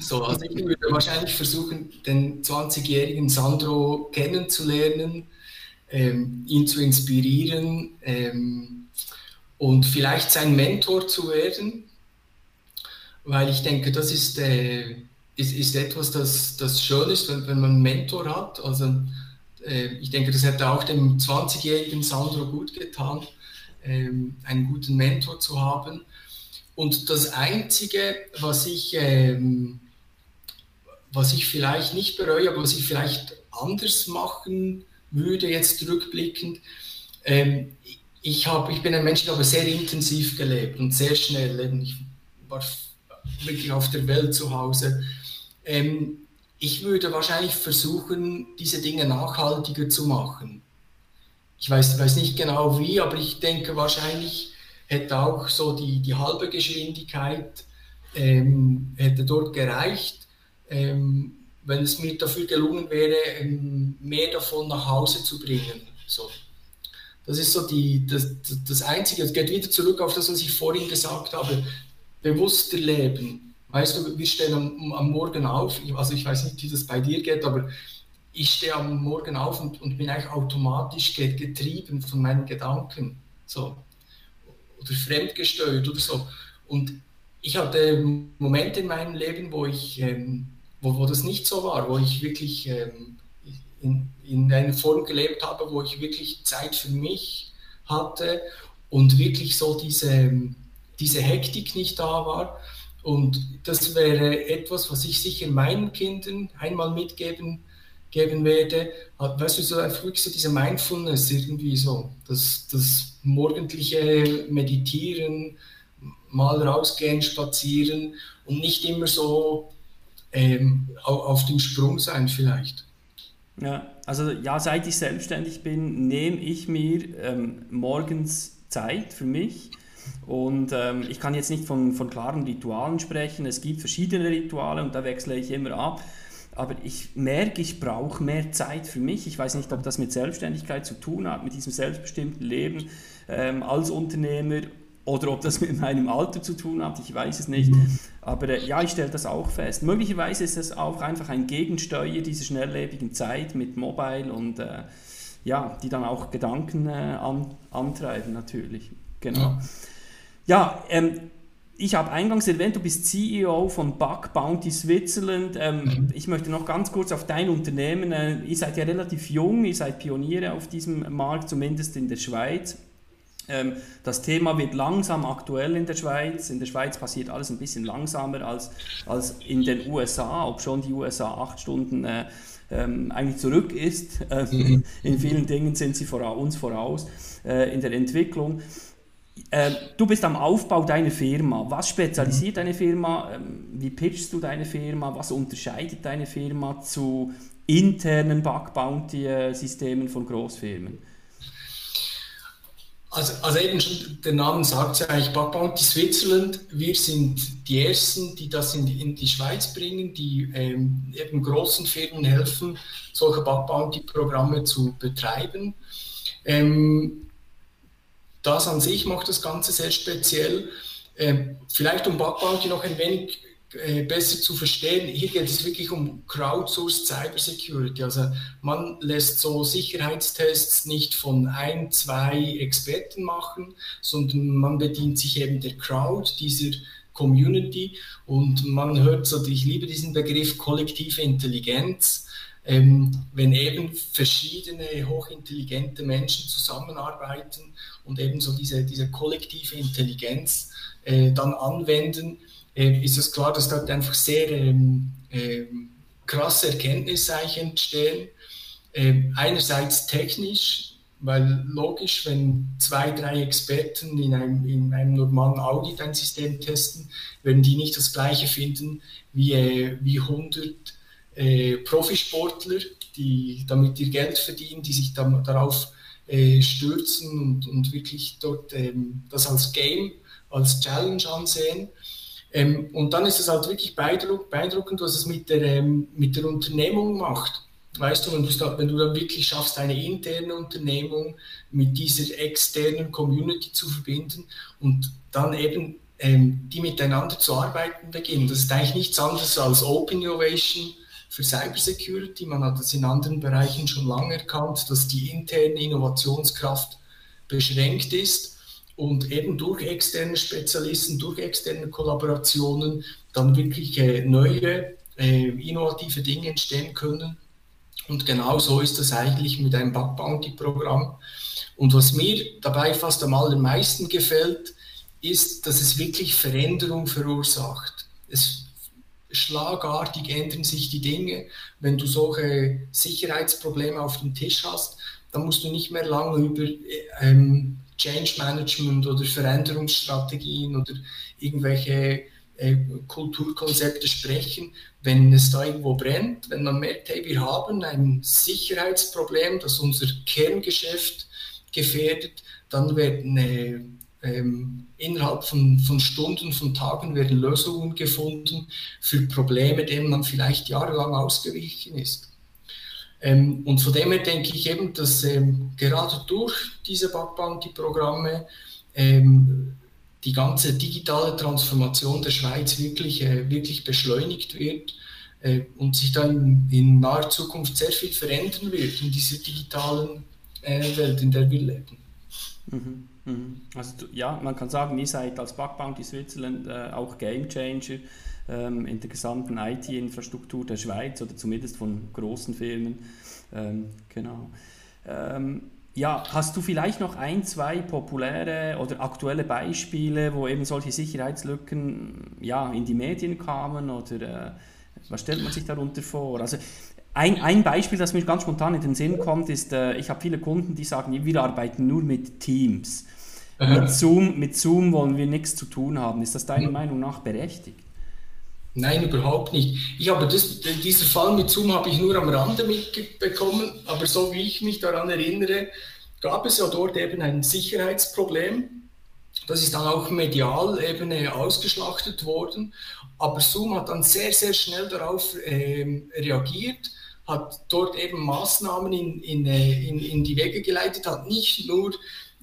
So, also ich würde wahrscheinlich versuchen, den 20-jährigen Sandro kennenzulernen, ähm, ihn zu inspirieren ähm, und vielleicht sein Mentor zu werden, weil ich denke, das ist, äh, ist, ist etwas, das, das schön ist, wenn, wenn man einen Mentor hat. Also äh, ich denke, das hätte auch dem 20-jährigen Sandro gut getan, ähm, einen guten Mentor zu haben. Und das Einzige, was ich, ähm, was ich vielleicht nicht bereue, aber was ich vielleicht anders machen würde, jetzt rückblickend, ähm, ich, hab, ich bin ein Mensch, ich habe sehr intensiv gelebt und sehr schnell. Eben. Ich war wirklich auf der Welt zu Hause. Ähm, ich würde wahrscheinlich versuchen, diese Dinge nachhaltiger zu machen. Ich weiß, weiß nicht genau wie, aber ich denke wahrscheinlich, hätte auch so die, die halbe Geschwindigkeit ähm, hätte dort gereicht, ähm, wenn es mir dafür gelungen wäre, ähm, mehr davon nach Hause zu bringen. So. Das ist so die, das, das Einzige, es geht wieder zurück auf das, was ich vorhin gesagt habe, bewusster leben. Weißt du, wir stehen am, am Morgen auf, also ich weiß nicht, wie das bei dir geht, aber ich stehe am Morgen auf und, und bin eigentlich automatisch getrieben von meinen Gedanken. So oder fremdgesteuert oder so. Und ich hatte Momente in meinem Leben, wo ich, ähm, wo, wo das nicht so war, wo ich wirklich ähm, in, in einer Form gelebt habe, wo ich wirklich Zeit für mich hatte und wirklich so diese, diese Hektik nicht da war. Und das wäre etwas, was ich sicher meinen Kindern einmal mitgeben geben werde. Weißt du, so einfach so diese Mindfulness irgendwie so, das, das morgendliche Meditieren, mal rausgehen, spazieren und nicht immer so ähm, auf dem Sprung sein vielleicht. Ja, also ja, seit ich selbstständig bin, nehme ich mir ähm, morgens Zeit für mich. Und ähm, ich kann jetzt nicht von, von klaren Ritualen sprechen. Es gibt verschiedene Rituale und da wechsle ich immer ab. Aber ich merke, ich brauche mehr Zeit für mich. Ich weiß nicht, ob das mit Selbstständigkeit zu tun hat, mit diesem selbstbestimmten Leben ähm, als Unternehmer oder ob das mit meinem Alter zu tun hat, ich weiß es nicht. Aber äh, ja, ich stelle das auch fest. Möglicherweise ist es auch einfach ein Gegensteuer dieser schnelllebigen Zeit mit Mobile und äh, ja, die dann auch Gedanken äh, an, antreiben natürlich. Genau. Ja, ähm, ich habe eingangs erwähnt, du bist CEO von Bug Bounty Switzerland. Ähm, mhm. Ich möchte noch ganz kurz auf dein Unternehmen. Äh, ihr seid ja relativ jung, ihr seid Pioniere auf diesem Markt, zumindest in der Schweiz. Ähm, das Thema wird langsam aktuell in der Schweiz. In der Schweiz passiert alles ein bisschen langsamer als, als in den USA, ob schon die USA acht Stunden äh, ähm, eigentlich zurück ist. Äh, mhm. In vielen Dingen sind sie vor, uns voraus äh, in der Entwicklung. Ähm, du bist am Aufbau deiner Firma. Was spezialisiert mhm. deine Firma? Ähm, wie pitchst du deine Firma? Was unterscheidet deine Firma zu internen Bug-Bounty-Systemen von Großfirmen? Also, also eben schon, der Name sagt ja eigentlich Bug Bounty Switzerland. Wir sind die Ersten, die das in die, in die Schweiz bringen, die ähm, eben großen Firmen helfen, solche Bug Bounty Programme zu betreiben. Ähm, das an sich macht das Ganze sehr speziell. Ähm, vielleicht um Bug Bounty noch ein wenig äh, besser zu verstehen, hier geht es wirklich um Crowdsourced Cybersecurity. Also man lässt so Sicherheitstests nicht von ein, zwei Experten machen, sondern man bedient sich eben der Crowd, dieser Community und man hört so, ich liebe diesen Begriff kollektive Intelligenz. Ähm, wenn eben verschiedene hochintelligente Menschen zusammenarbeiten und eben so diese, diese kollektive Intelligenz äh, dann anwenden, äh, ist es klar, dass dort einfach sehr ähm, äh, krasse Erkenntnisse entstehen. Ähm, einerseits technisch, weil logisch, wenn zwei, drei Experten in einem, in einem normalen Audit ein System testen, werden die nicht das gleiche finden wie, äh, wie 100 äh, Profisportler, die damit ihr Geld verdienen, die sich dann darauf äh, stürzen und, und wirklich dort ähm, das als Game, als Challenge ansehen. Ähm, und dann ist es halt wirklich beeindruckend, was es mit der, ähm, mit der Unternehmung macht. Weißt du, wenn, wenn du dann wirklich schaffst, eine interne Unternehmung mit dieser externen Community zu verbinden und dann eben ähm, die miteinander zu arbeiten beginnen. Das ist eigentlich nichts anderes als Open Innovation für Cybersecurity. Man hat das in anderen Bereichen schon lange erkannt, dass die interne Innovationskraft beschränkt ist und eben durch externe Spezialisten, durch externe Kollaborationen dann wirklich äh, neue, äh, innovative Dinge entstehen können. Und genau so ist das eigentlich mit einem Bug Bounty Programm. Und was mir dabei fast am allermeisten gefällt, ist, dass es wirklich Veränderung verursacht. Es schlagartig ändern sich die Dinge. Wenn du solche Sicherheitsprobleme auf dem Tisch hast, dann musst du nicht mehr lange über ähm, Change Management oder Veränderungsstrategien oder irgendwelche äh, Kulturkonzepte sprechen, wenn es da irgendwo brennt, wenn man merkt, hey, wir haben ein Sicherheitsproblem, das unser Kerngeschäft gefährdet, dann werden äh, ähm, innerhalb von, von Stunden, von Tagen werden Lösungen gefunden für Probleme, denen man vielleicht jahrelang ausgewichen ist. Ähm, und von dem her denke ich eben, dass ähm, gerade durch diese Bug Bounty Programme ähm, die ganze digitale Transformation der Schweiz wirklich, äh, wirklich beschleunigt wird äh, und sich dann in naher Zukunft sehr viel verändern wird in dieser digitalen äh, Welt, in der wir leben. Mhm. Also ja, man kann sagen, ihr seid als Bug Bounty Switzerland äh, auch Game Changer ähm, in der gesamten IT-Infrastruktur der Schweiz oder zumindest von großen Firmen. Ähm, genau. Ähm, ja, hast du vielleicht noch ein, zwei populäre oder aktuelle Beispiele, wo eben solche Sicherheitslücken ja, in die Medien kamen oder äh, was stellt man sich darunter vor? Also ein, ein Beispiel, das mir ganz spontan in den Sinn kommt, ist, äh, ich habe viele Kunden, die sagen, wir arbeiten nur mit Teams. Mit Zoom, mit Zoom wollen wir nichts zu tun haben. Ist das deiner Meinung nach berechtigt? Nein, überhaupt nicht. Ich habe das, dieser Fall mit Zoom habe ich nur am Rande mitbekommen, aber so wie ich mich daran erinnere, gab es ja dort eben ein Sicherheitsproblem. Das ist dann auch medial eben ausgeschlachtet worden. Aber Zoom hat dann sehr, sehr schnell darauf äh, reagiert, hat dort eben Maßnahmen in, in, äh, in, in die Wege geleitet, hat nicht nur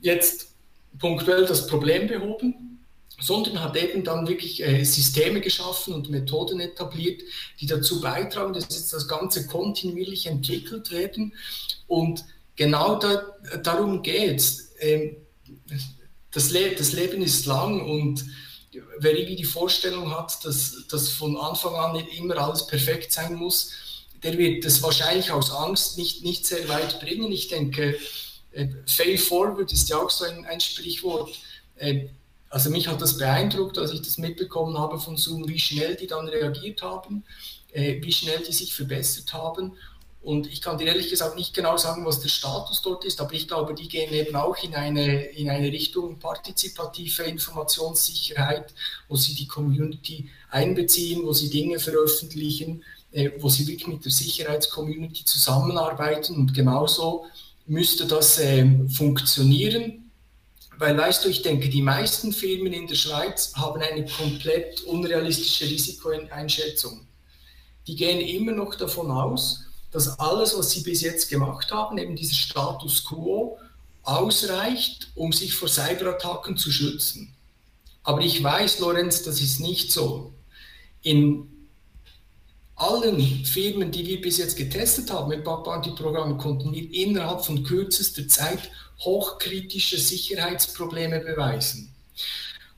jetzt punktuell das Problem behoben, sondern hat eben dann wirklich äh, Systeme geschaffen und Methoden etabliert, die dazu beitragen, dass jetzt das Ganze kontinuierlich entwickelt werden. Und genau da, darum geht es. Ähm, das, Le das Leben ist lang und wer irgendwie die Vorstellung hat, dass das von Anfang an nicht immer alles perfekt sein muss, der wird das wahrscheinlich aus Angst nicht, nicht sehr weit bringen. Ich denke, äh, Fail Forward ist ja auch so ein, ein Sprichwort. Äh, also mich hat das beeindruckt, als ich das mitbekommen habe von Zoom, wie schnell die dann reagiert haben, äh, wie schnell die sich verbessert haben Und ich kann dir ehrlich gesagt nicht genau sagen, was der Status dort ist, aber ich glaube, die gehen eben auch in eine, in eine Richtung partizipative Informationssicherheit, wo sie die Community einbeziehen, wo sie Dinge veröffentlichen, wo sie wirklich mit der Sicherheitscommunity zusammenarbeiten. Und genauso müsste das äh, funktionieren. Weil, weißt du, ich denke, die meisten Firmen in der Schweiz haben eine komplett unrealistische Risikoeinschätzung. Die gehen immer noch davon aus, dass alles, was sie bis jetzt gemacht haben, eben dieser Status quo, ausreicht, um sich vor Cyberattacken zu schützen. Aber ich weiß, Lorenz, das ist nicht so. In allen Firmen, die wir bis jetzt getestet haben mit Bug Bounty Programmen, konnten wir innerhalb von kürzester Zeit hochkritische Sicherheitsprobleme beweisen.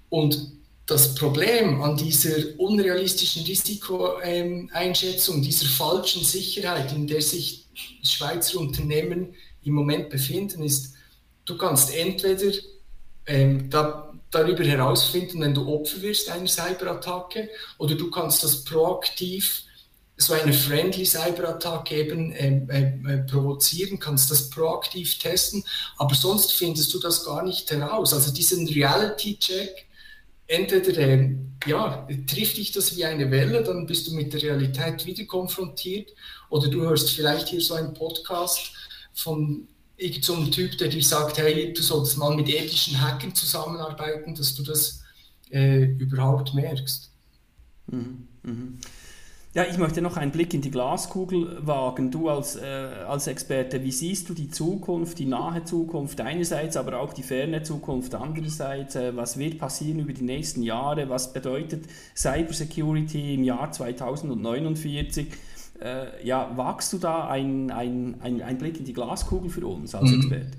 Und das Problem an dieser unrealistischen Risikoeinschätzung, dieser falschen Sicherheit, in der sich Schweizer Unternehmen im Moment befinden, ist, du kannst entweder ähm, da, darüber herausfinden, wenn du Opfer wirst einer Cyberattacke, oder du kannst das proaktiv so eine friendly Cyberattacke eben äh, äh, provozieren, kannst das proaktiv testen, aber sonst findest du das gar nicht heraus. Also diesen Reality-Check, entweder äh, ja, trifft dich das wie eine Welle, dann bist du mit der Realität wieder konfrontiert, oder du hörst vielleicht hier so einen Podcast von irgendeinem so Typ, der dir sagt, hey, du solltest mal mit ethischen Hackern zusammenarbeiten, dass du das äh, überhaupt merkst. Mhm. Mhm. Ja, ich möchte noch einen Blick in die Glaskugel wagen. Du als, äh, als Experte, wie siehst du die Zukunft, die nahe Zukunft einerseits, aber auch die ferne Zukunft andererseits? Äh, was wird passieren über die nächsten Jahre? Was bedeutet Cybersecurity im Jahr 2049? Äh, ja, wagst du da einen ein, Blick in die Glaskugel für uns als mhm. Experte?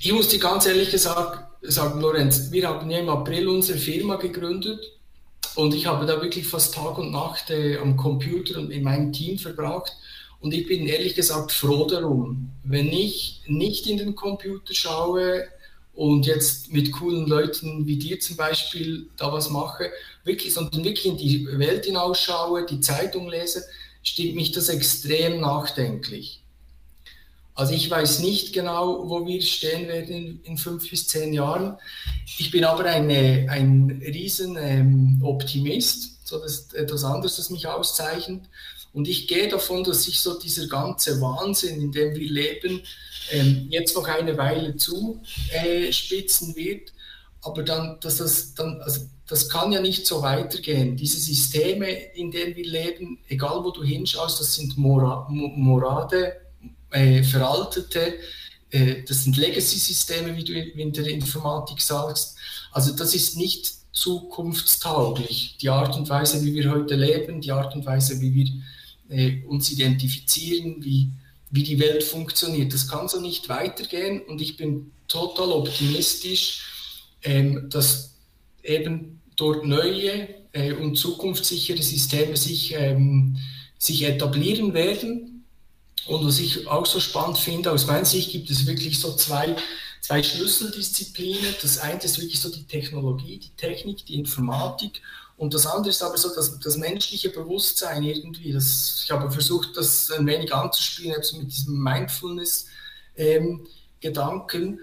Ich muss dir ganz ehrlich gesagt sagen, Lorenz, wir haben ja im April unsere Firma gegründet und ich habe da wirklich fast Tag und Nacht äh, am Computer und in meinem Team verbracht. Und ich bin ehrlich gesagt froh darum, wenn ich nicht in den Computer schaue und jetzt mit coolen Leuten wie dir zum Beispiel da was mache, wirklich, sondern wirklich in die Welt hinausschaue, die Zeitung lese, stimmt mich das extrem nachdenklich. Also ich weiß nicht genau, wo wir stehen werden in, fünf bis zehn Jahren. Ich bin aber eine, ein riesen ähm, Optimist. So, das ist etwas anderes, das mich auszeichnet. Und ich gehe davon, dass sich so dieser ganze Wahnsinn, in dem wir leben, ähm, jetzt noch eine Weile zuspitzen äh, wird. Aber dann, dass das dann, also das kann ja nicht so weitergehen. Diese Systeme, in denen wir leben, egal wo du hinschaust, das sind Mora Morade, äh, veraltete, äh, das sind Legacy-Systeme, wie du in der Informatik sagst. Also das ist nicht zukunftstauglich. Die Art und Weise, wie wir heute leben, die Art und Weise, wie wir äh, uns identifizieren, wie, wie die Welt funktioniert, das kann so nicht weitergehen und ich bin total optimistisch, ähm, dass eben dort neue äh, und zukunftssichere Systeme sich, ähm, sich etablieren werden und was ich auch so spannend finde, aus meiner Sicht gibt es wirklich so zwei, zwei Schlüsseldisziplinen. Das eine ist wirklich so die Technologie, die Technik, die Informatik. Und das andere ist aber so das, das menschliche Bewusstsein irgendwie. Das, ich habe versucht, das ein wenig anzuspielen, so mit diesem Mindfulness-Gedanken. Ähm,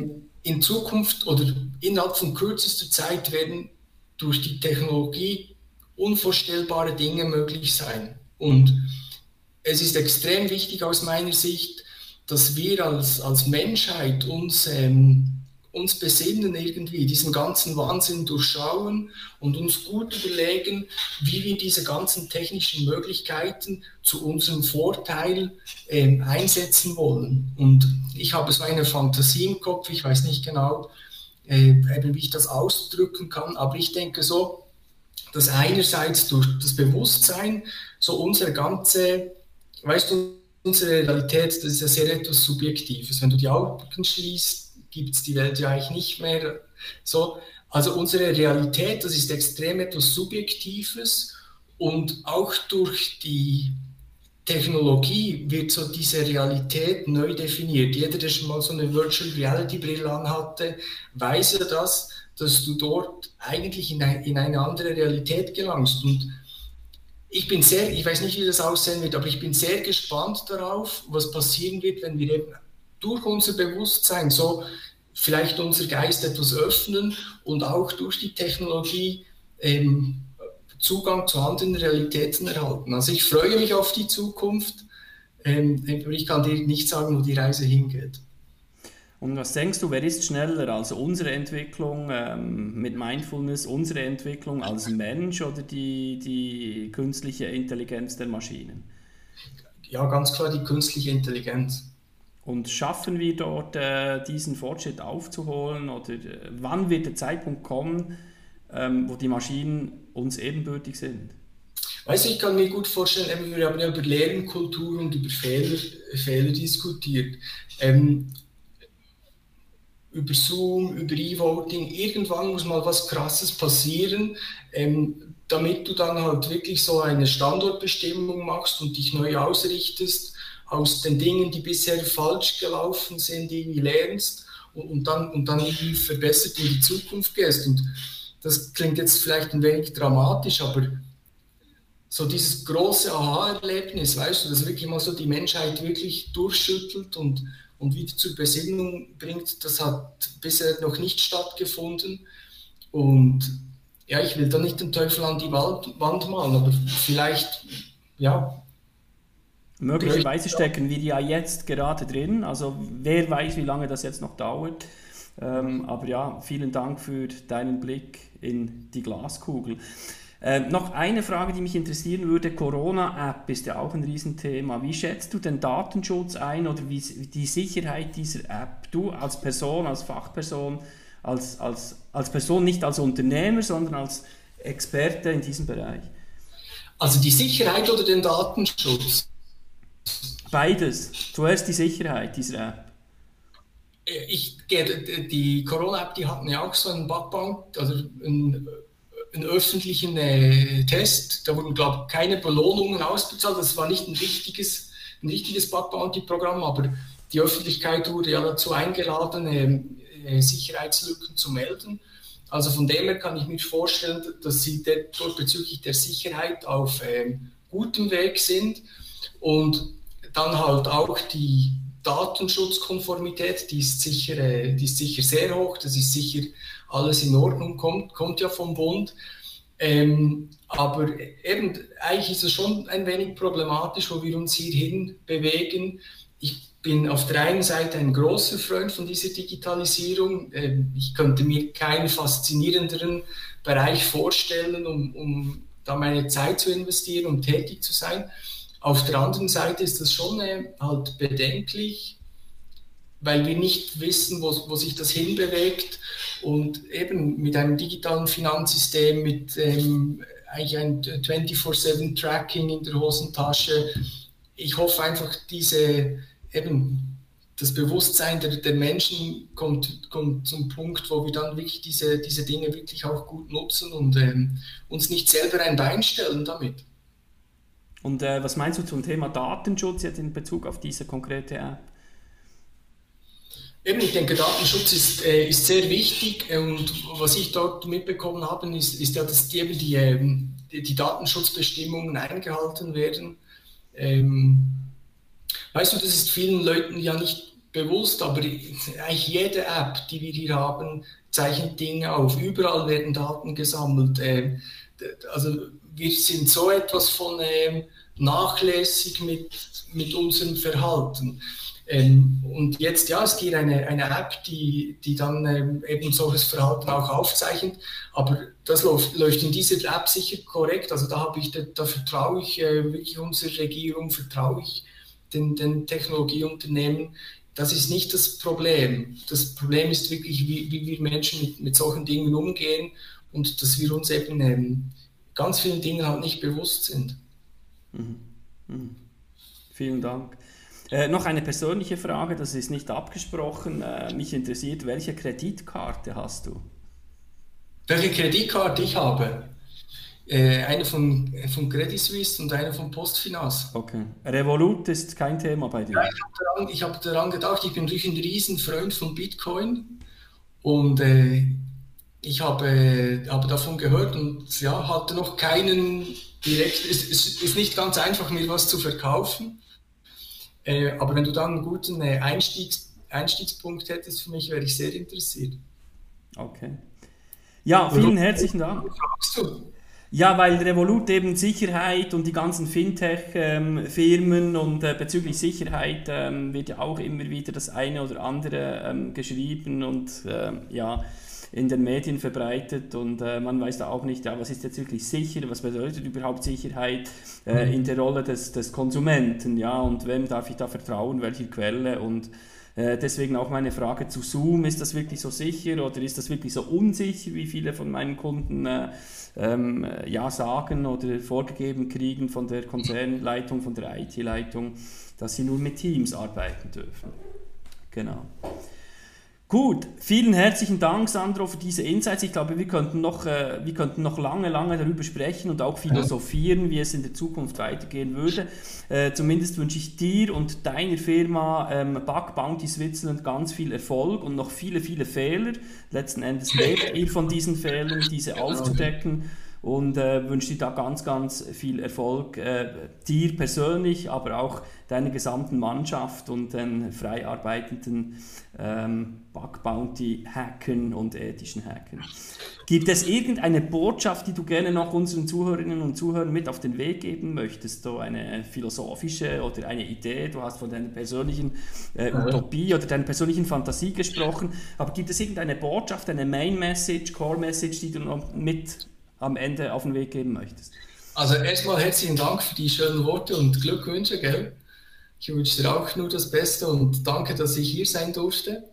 ähm, in Zukunft oder innerhalb von kürzester Zeit werden durch die Technologie unvorstellbare Dinge möglich sein. Und es ist extrem wichtig aus meiner Sicht, dass wir als, als Menschheit uns, ähm, uns besinnen irgendwie, diesen ganzen Wahnsinn durchschauen und uns gut überlegen, wie wir diese ganzen technischen Möglichkeiten zu unserem Vorteil ähm, einsetzen wollen. Und ich habe so eine Fantasie im Kopf, ich weiß nicht genau, äh, wie ich das ausdrücken kann, aber ich denke so, dass einerseits durch das Bewusstsein so unsere ganze weißt du, unsere Realität, das ist ja sehr etwas Subjektives. Wenn du die Augen schließt, gibt es die Welt ja eigentlich nicht mehr. So, also unsere Realität, das ist extrem etwas Subjektives und auch durch die Technologie wird so diese Realität neu definiert. Jeder, der schon mal so eine Virtual Reality Brille anhatte, weiß ja das, dass du dort eigentlich in, ein, in eine andere Realität gelangst. Und ich bin sehr, ich weiß nicht, wie das aussehen wird, aber ich bin sehr gespannt darauf, was passieren wird, wenn wir eben durch unser Bewusstsein so vielleicht unser Geist etwas öffnen und auch durch die Technologie ähm, Zugang zu anderen Realitäten erhalten. Also ich freue mich auf die Zukunft, ähm, aber ich kann dir nicht sagen, wo die Reise hingeht. Und was denkst du, wer ist schneller? Also unsere Entwicklung ähm, mit Mindfulness, unsere Entwicklung als Mensch oder die, die künstliche Intelligenz der Maschinen? Ja, ganz klar die künstliche Intelligenz. Und schaffen wir dort äh, diesen Fortschritt aufzuholen oder äh, wann wird der Zeitpunkt kommen, ähm, wo die Maschinen uns ebenbürtig sind? Weißt du, ich kann mir gut vorstellen, wir haben ja über Lernkultur und über Fehler, Fehler diskutiert. Ähm, über Zoom, über E-Voting, irgendwann muss mal was Krasses passieren, ähm, damit du dann halt wirklich so eine Standortbestimmung machst und dich neu ausrichtest, aus den Dingen, die bisher falsch gelaufen sind, irgendwie lernst und, und, dann, und dann irgendwie verbessert in die Zukunft gehst. Und das klingt jetzt vielleicht ein wenig dramatisch, aber so dieses große Aha-Erlebnis, weißt du, dass wirklich mal so die Menschheit wirklich durchschüttelt und, und wieder zur Besinnung bringt, das hat bisher noch nicht stattgefunden. Und ja, ich will da nicht den Teufel an die Wand, malen, aber vielleicht, ja. Möglicherweise stecken wir ja jetzt gerade drin, also wer weiß, wie lange das jetzt noch dauert. Ähm, aber ja, vielen Dank für deinen Blick in die Glaskugel. Ähm, noch eine Frage, die mich interessieren würde. Corona-App ist ja auch ein Riesenthema. Wie schätzt du den Datenschutz ein oder wie, die Sicherheit dieser App? Du als Person, als Fachperson, als, als, als Person, nicht als Unternehmer, sondern als Experte in diesem Bereich. Also die Sicherheit oder den Datenschutz? Beides. Zuerst die Sicherheit dieser App. Ich, die Corona-App, die hatten ja auch so einen Bugbound, also ein einen öffentlichen äh, Test. Da wurden, glaube ich, keine Belohnungen ausbezahlt. Das war nicht ein richtiges, ein richtiges Bug Bounty-Programm, aber die Öffentlichkeit wurde ja dazu eingeladen, äh, äh, Sicherheitslücken zu melden. Also von dem her kann ich mir vorstellen, dass sie dort bezüglich der Sicherheit auf ähm, gutem Weg sind und dann halt auch die Datenschutzkonformität, die ist sicher, äh, die ist sicher sehr hoch, das ist sicher alles in Ordnung, kommt, kommt ja vom Bund. Ähm, aber eben, eigentlich ist es schon ein wenig problematisch, wo wir uns hierhin bewegen. Ich bin auf der einen Seite ein großer Freund von dieser Digitalisierung. Ähm, ich könnte mir keinen faszinierenderen Bereich vorstellen, um, um da meine Zeit zu investieren, um tätig zu sein. Auf der anderen Seite ist das schon äh, halt bedenklich, weil wir nicht wissen, wo, wo sich das hinbewegt. Und eben mit einem digitalen Finanzsystem, mit ähm, eigentlich ein 24-7-Tracking in der Hosentasche. Ich hoffe einfach, diese, eben das Bewusstsein der, der Menschen kommt, kommt zum Punkt, wo wir dann wirklich diese, diese Dinge wirklich auch gut nutzen und ähm, uns nicht selber ein Bein stellen damit. Und äh, was meinst du zum Thema Datenschutz jetzt in Bezug auf diese konkrete App? Eben, ich denke, Datenschutz ist, äh, ist sehr wichtig und was ich dort mitbekommen habe, ist, ist ja, dass die, ähm, die, die Datenschutzbestimmungen eingehalten werden. Ähm, weißt du, das ist vielen Leuten ja nicht bewusst, aber eigentlich jede App, die wir hier haben, zeichnet Dinge auf. Überall werden Daten gesammelt. Äh, also wir sind so etwas von äh, nachlässig mit, mit unserem Verhalten. Ähm, und jetzt, ja, es gibt eine, eine App, die, die dann ähm, eben solches Verhalten auch aufzeichnet, aber das läuft, läuft in dieser App sicher korrekt. Also da, habe ich, da, da vertraue ich äh, wirklich unserer Regierung, vertraue ich den, den Technologieunternehmen. Das ist nicht das Problem. Das Problem ist wirklich, wie, wie wir Menschen mit, mit solchen Dingen umgehen und dass wir uns eben ähm, ganz vielen Dingen halt nicht bewusst sind. Mhm. Mhm. Vielen Dank. Äh, noch eine persönliche Frage, das ist nicht abgesprochen. Äh, mich interessiert, welche Kreditkarte hast du? Welche Kreditkarte ich habe? Äh, eine von, von Credit Suisse und eine von Postfinance. Okay. Revolut ist kein Thema bei dir? Ja, ich habe daran, hab daran, gedacht, ich bin natürlich ein Riesenfreund von Bitcoin und äh, ich habe, habe davon gehört und ja, hatte noch keinen direkt, es, es ist nicht ganz einfach, mir was zu verkaufen. Äh, aber wenn du dann einen guten äh, Einstiegs, Einstiegspunkt hättest für mich, wäre ich sehr interessiert. Okay. Ja, vielen herzlichen Dank. Du? Ja, weil Revolut eben Sicherheit und die ganzen Fintech-Firmen und äh, bezüglich Sicherheit ähm, wird ja auch immer wieder das eine oder andere ähm, geschrieben und äh, ja in den Medien verbreitet und äh, man weiß da auch nicht, ja, was ist jetzt wirklich sicher, was bedeutet überhaupt Sicherheit äh, mhm. in der Rolle des, des Konsumenten, ja, und wem darf ich da vertrauen, welche Quelle und äh, deswegen auch meine Frage zu Zoom, ist das wirklich so sicher oder ist das wirklich so unsicher, wie viele von meinen Kunden äh, ähm, ja sagen oder vorgegeben kriegen von der Konzernleitung, von der IT-Leitung, dass sie nur mit Teams arbeiten dürfen. Genau. Gut, vielen herzlichen Dank, Sandro, für diese Insights. Ich glaube, wir könnten noch, äh, wir könnten noch lange, lange darüber sprechen und auch philosophieren, wie es in der Zukunft weitergehen würde. Äh, zumindest wünsche ich dir und deiner Firma ähm, Bug Bounty Switzerland ganz viel Erfolg und noch viele, viele Fehler. Letzten Endes lebt ihr von diesen Fehlern, diese aufzudecken und äh, wünsche dir da ganz, ganz viel Erfolg, äh, dir persönlich, aber auch deiner gesamten Mannschaft und den frei arbeitenden ähm, Bug Bounty Hackern und ethischen Hackern. Gibt es irgendeine Botschaft, die du gerne noch unseren Zuhörerinnen und Zuhörern mit auf den Weg geben möchtest? So eine philosophische oder eine Idee? Du hast von deiner persönlichen äh, Utopie oder deiner persönlichen Fantasie gesprochen. Aber gibt es irgendeine Botschaft, eine Main Message, Core Message, die du noch mit am Ende auf den Weg geben möchtest? Also erstmal herzlichen Dank für die schönen Worte und Glückwünsche, gell? Ich wünsche dir auch nur das Beste und danke, dass ich hier sein durfte.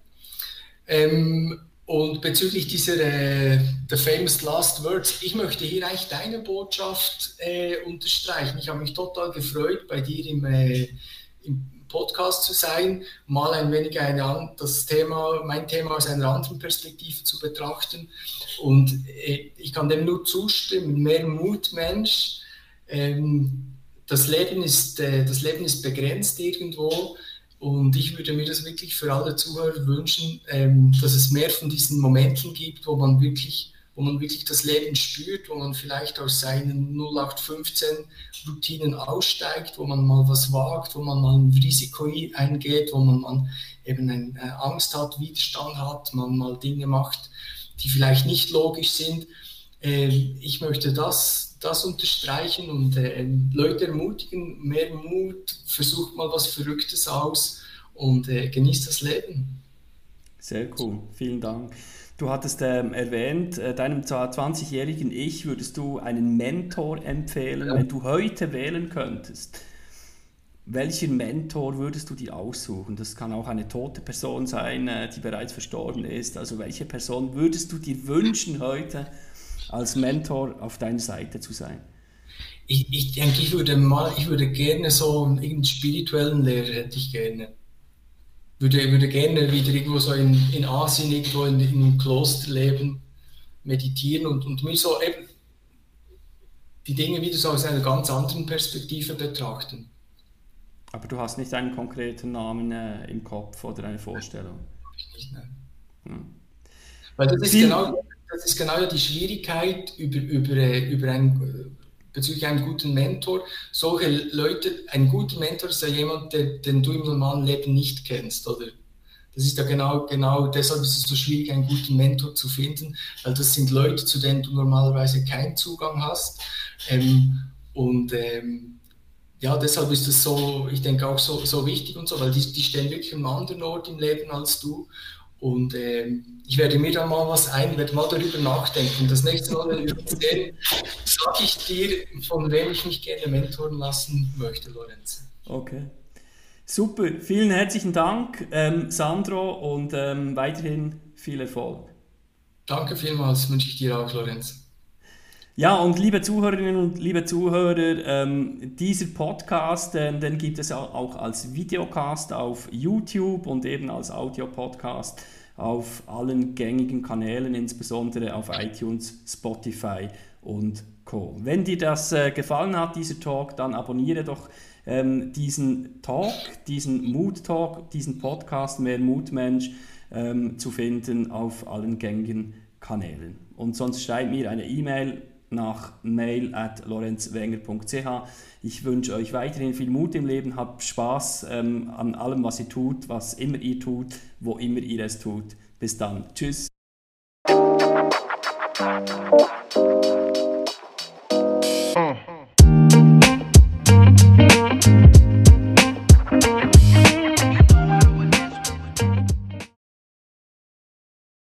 Ähm, und bezüglich dieser äh, The Famous Last Words, ich möchte hier eigentlich deine Botschaft äh, unterstreichen. Ich habe mich total gefreut, bei dir im, äh, im Podcast zu sein, mal ein wenig eine, das Thema, mein Thema aus einer anderen Perspektive zu betrachten. Und äh, ich kann dem nur zustimmen, mehr Mut, Mensch. Ähm, das, Leben ist, äh, das Leben ist begrenzt irgendwo. Und ich würde mir das wirklich für alle Zuhörer wünschen, ähm, dass es mehr von diesen Momenten gibt, wo man wirklich wo man wirklich das Leben spürt, wo man vielleicht aus seinen 0815 Routinen aussteigt, wo man mal was wagt, wo man mal ein Risiko eingeht, wo man, man eben eine äh, Angst hat, Widerstand hat, man mal Dinge macht, die vielleicht nicht logisch sind. Ähm, ich möchte das, das unterstreichen und äh, Leute ermutigen, mehr Mut, versucht mal was Verrücktes aus und äh, genießt das Leben. Sehr cool, vielen Dank. Du hattest ähm, erwähnt, äh, deinem 20-jährigen Ich würdest du einen Mentor empfehlen, ja. wenn du heute wählen könntest. Welchen Mentor würdest du dir aussuchen? Das kann auch eine tote Person sein, äh, die bereits verstorben ist. Also welche Person würdest du dir wünschen, heute als Mentor auf deiner Seite zu sein? Ich, ich denke, ich würde mal, ich würde gerne so einen spirituellen Lehrer hätte ich gerne würde, würde gerne wieder irgendwo so in, in Asien, irgendwo in, in einem Kloster leben, meditieren und, und mir so eben die Dinge wieder so aus einer ganz anderen Perspektive betrachten. Aber du hast nicht einen konkreten Namen äh, im Kopf oder eine Vorstellung? Ich nicht, nein. Hm. Weil das ist, genau, das ist genau die Schwierigkeit über, über, äh, über ein bezüglich einem guten Mentor. Solche Leute, ein guter Mentor ist ja jemand, der, den du im normalen Leben nicht kennst, oder? Das ist ja genau, genau deshalb ist es so schwierig, einen guten Mentor zu finden, weil das sind Leute, zu denen du normalerweise keinen Zugang hast. Ähm, und ähm, ja, deshalb ist es so, ich denke auch so, so wichtig und so, weil die, die stehen wirklich einem anderen Ort im Leben als du. Und ähm, ich werde mir da mal was ein, werde mal darüber nachdenken. Das nächste Mal, wenn wir uns sehen, sage ich dir, von wem ich mich gerne mentoren lassen möchte, Lorenz. Okay. Super, vielen herzlichen Dank, ähm, Sandro, und ähm, weiterhin viel Erfolg. Danke vielmals, wünsche ich dir auch, Lorenz. Ja, und liebe Zuhörerinnen und liebe Zuhörer, ähm, dieser Podcast, äh, den gibt es auch als Videocast auf YouTube und eben als Audio-Podcast auf allen gängigen Kanälen, insbesondere auf iTunes, Spotify und Co. Wenn dir das äh, gefallen hat, dieser Talk, dann abonniere doch ähm, diesen Talk, diesen Mood Talk, diesen Podcast Mehr Mutmensch ähm, zu finden auf allen gängigen Kanälen. Und sonst schreibt mir eine E-Mail nach mail at lorenzwenger.ch. Ich wünsche euch weiterhin viel Mut im Leben, habt Spaß ähm, an allem, was ihr tut, was immer ihr tut, wo immer ihr es tut. Bis dann. Tschüss.